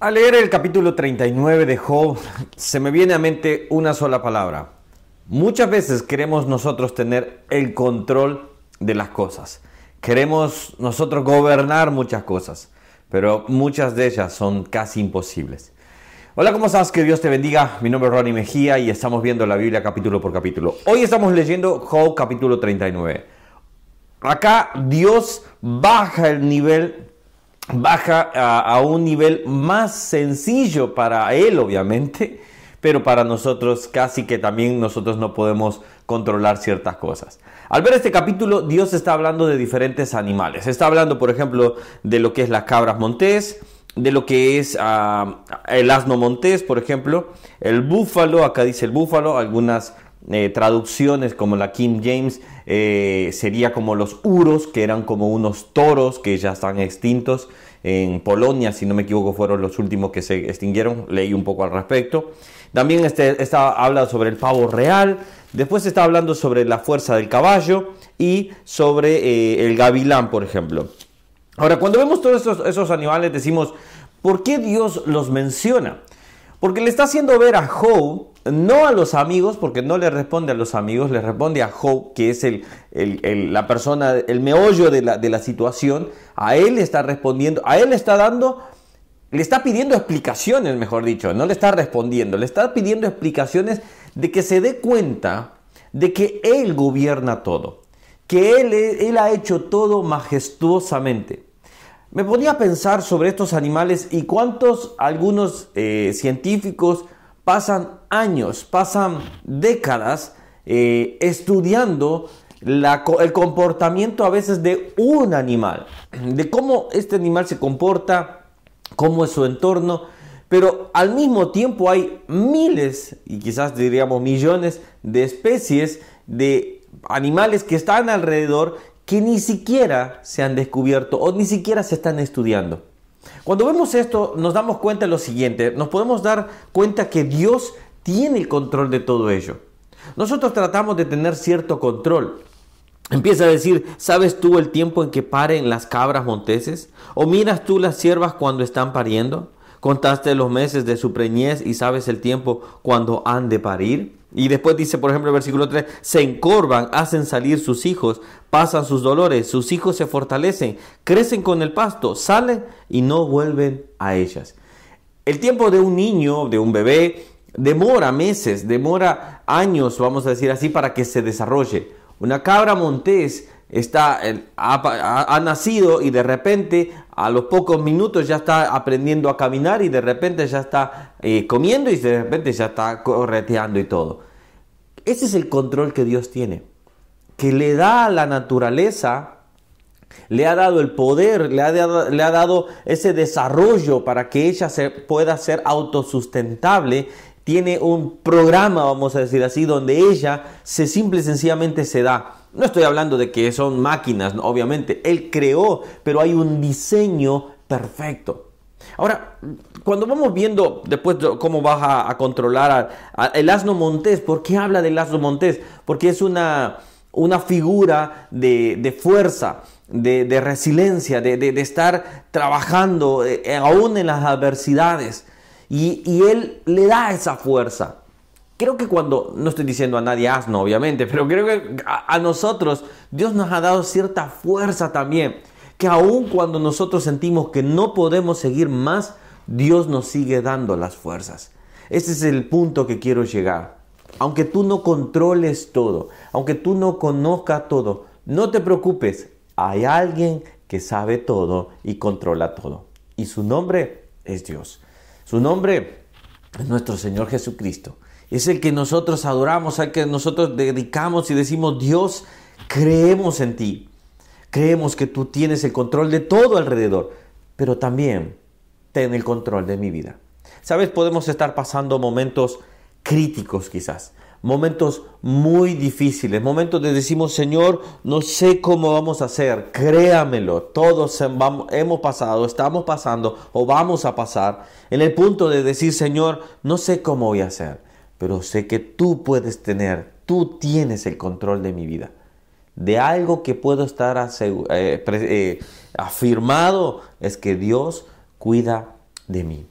Al leer el capítulo 39 de Job, se me viene a mente una sola palabra. Muchas veces queremos nosotros tener el control de las cosas. Queremos nosotros gobernar muchas cosas, pero muchas de ellas son casi imposibles. Hola, ¿cómo estás? Que Dios te bendiga. Mi nombre es Ronnie Mejía y estamos viendo la Biblia capítulo por capítulo. Hoy estamos leyendo Job capítulo 39. Acá Dios baja el nivel baja a, un nivel más sencillo para él, obviamente, pero para nosotros casi que también nosotros no podemos controlar ciertas cosas. Al ver este capítulo, Dios está hablando de diferentes animales. Está hablando, por ejemplo, de lo que es las cabras montés, de lo que es ah, el asno montés, por ejemplo, el búfalo, acá dice el búfalo, algunas eh, traducciones como la King James eh, sería como los uros, que eran como unos toros que ya están extintos. En Polonia, si no me equivoco, fueron los últimos que se extinguieron. Leí un poco al respecto. También este, está, habla sobre el pavo real. Después está hablando sobre la fuerza del caballo y sobre eh, el gavilán, por ejemplo. Ahora, cuando vemos todos esos, esos animales, decimos, ¿por qué Dios los menciona? Porque le está haciendo ver a Job no a los amigos, porque no le responde a los amigos, le responde a Job, que es el, la persona, el meollo de la, de la situación, a él le está respondiendo, a él le está dando, le está pidiendo explicaciones, mejor dicho, no le está respondiendo, le está pidiendo explicaciones de que se dé cuenta de que él gobierna todo, que él, él ha hecho todo majestuosamente. Me ponía a pensar sobre estos animales y cuántos algunos eh, científicos pasan años, pasan décadas eh, estudiando el comportamiento a veces de un animal, de cómo este animal se comporta, cómo es su entorno, pero al mismo tiempo hay miles y quizás diríamos millones de especies de animales que están alrededor que ni siquiera se han descubierto o ni siquiera se están estudiando. Cuando vemos esto nos damos cuenta de lo siguiente, nos podemos dar cuenta que Dios tiene el control de todo ello. Nosotros tratamos de tener cierto control. Empieza a decir, ¿sabes tú el tiempo en que paren las cabras monteses? ¿O miras tú las siervas cuando están pariendo? ¿Contaste los meses de su preñez y sabes el tiempo cuando han de parir? Y después dice, por ejemplo, el versículo 3, se encorvan, hacen salir sus hijos, pasan sus dolores, sus hijos se fortalecen, crecen con el pasto, salen y no vuelven a ellas. El tiempo de un niño, de un bebé, demora meses, demora años, vamos a decir así, para que se desarrolle. Una cabra montés está, ha, nacido y de repente a los pocos minutos ya está aprendiendo a caminar y de repente ya está eh, comiendo y de repente ya está correteando y todo. Ese es el control que Dios tiene, que le da a la naturaleza, le ha dado el poder, le ha dado, le ha dado ese desarrollo para que ella se pueda ser autosustentable tiene un programa, vamos a decir así, donde ella se simple y sencillamente se da. No estoy hablando de que son máquinas, obviamente, él creó, pero hay un diseño perfecto. Ahora, cuando vamos viendo después cómo vas a, controlar el asno montés, ¿por qué habla del asno montés? Porque es una, una figura de, fuerza, de, resiliencia, de, estar trabajando eh, aún en las adversidades. Y, Él le da esa fuerza. Creo que cuando, no estoy diciendo a nadie asno, obviamente, pero creo que a, nosotros Dios nos ha dado cierta fuerza también. Que aun cuando nosotros sentimos que no podemos seguir más, Dios nos sigue dando las fuerzas. Ese es el punto que quiero llegar. Aunque tú no controles todo, aunque tú no conozcas todo, no te preocupes. Hay alguien que sabe todo y controla todo. Y su nombre es Dios. Su nombre es nuestro Señor Jesucristo. Es el que nosotros adoramos, al que nosotros dedicamos y decimos, Dios, creemos en ti. Creemos que tú tienes el control de todo alrededor, pero también ten el control de mi vida. Sabes, podemos estar pasando momentos críticos quizás, momentos muy difíciles, momentos de decimos, Señor, no sé cómo vamos a hacer, créamelo, todos hemos pasado, estamos pasando o vamos a pasar en el punto de decir, Señor, no sé cómo voy a hacer, pero sé que tú puedes tener, tú tienes el control de mi vida. De algo que puedo estar eh, eh, afirmado es que Dios cuida de mí.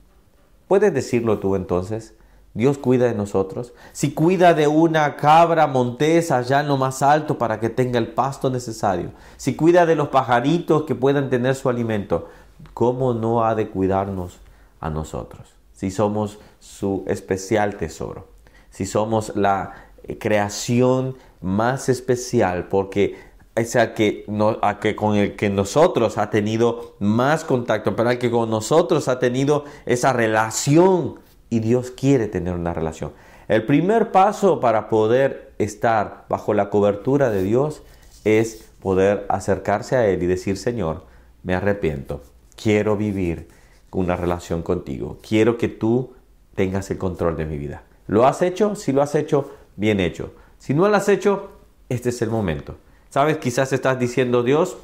¿Puedes decirlo tú entonces? Dios cuida de nosotros. Si cuida de una cabra montesa allá en lo más alto para que tenga el pasto necesario. Si cuida de los pajaritos que puedan tener su alimento. ¿Cómo no ha de cuidarnos a nosotros? Si somos su especial tesoro. Si somos la creación más especial porque es que, a que con el que nosotros ha tenido más contacto, pero el que con nosotros ha tenido esa relación y Dios quiere tener una relación. El primer paso para poder estar bajo la cobertura de Dios es poder acercarse a Él y decir, Señor, me arrepiento, quiero vivir una relación contigo, quiero que tú tengas el control de mi vida. ¿Lo has hecho? Si lo has hecho, bien hecho. Si no lo has hecho, este es el momento. Sabes, quizás estás diciendo, Dios,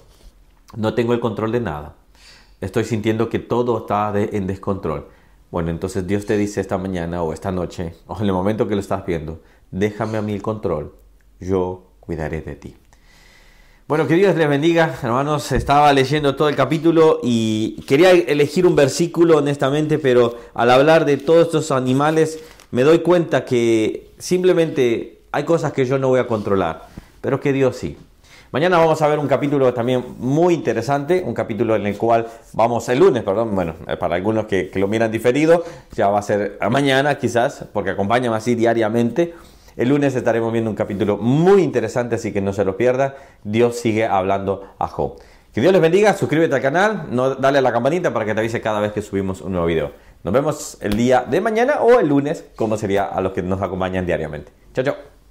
no tengo el control de nada. Estoy sintiendo que todo está en descontrol. Bueno, entonces Dios te dice esta mañana o esta noche o en el momento que lo estás viendo, déjame a mí el control, yo cuidaré de ti. Bueno, que Dios les bendiga, hermanos. Estaba leyendo todo el capítulo y quería elegir un versículo honestamente, pero al hablar de todos estos animales me doy cuenta que simplemente hay cosas que yo no voy a controlar, pero que Dios sí. Mañana vamos a ver un capítulo también muy interesante, un capítulo en el cual vamos el lunes, perdón, bueno, eh, para algunos que, lo miran diferido, ya va a ser mañana quizás, porque acompañan así diariamente. El lunes estaremos viendo un capítulo muy interesante, así que no se lo pierda. Dios sigue hablando a Job. Que Dios les bendiga, suscríbete al canal, no, dale a la campanita para que te avise cada vez que subimos un nuevo video. Nos vemos el día de mañana o el lunes, como sería a los que nos acompañan diariamente. Chao, chao.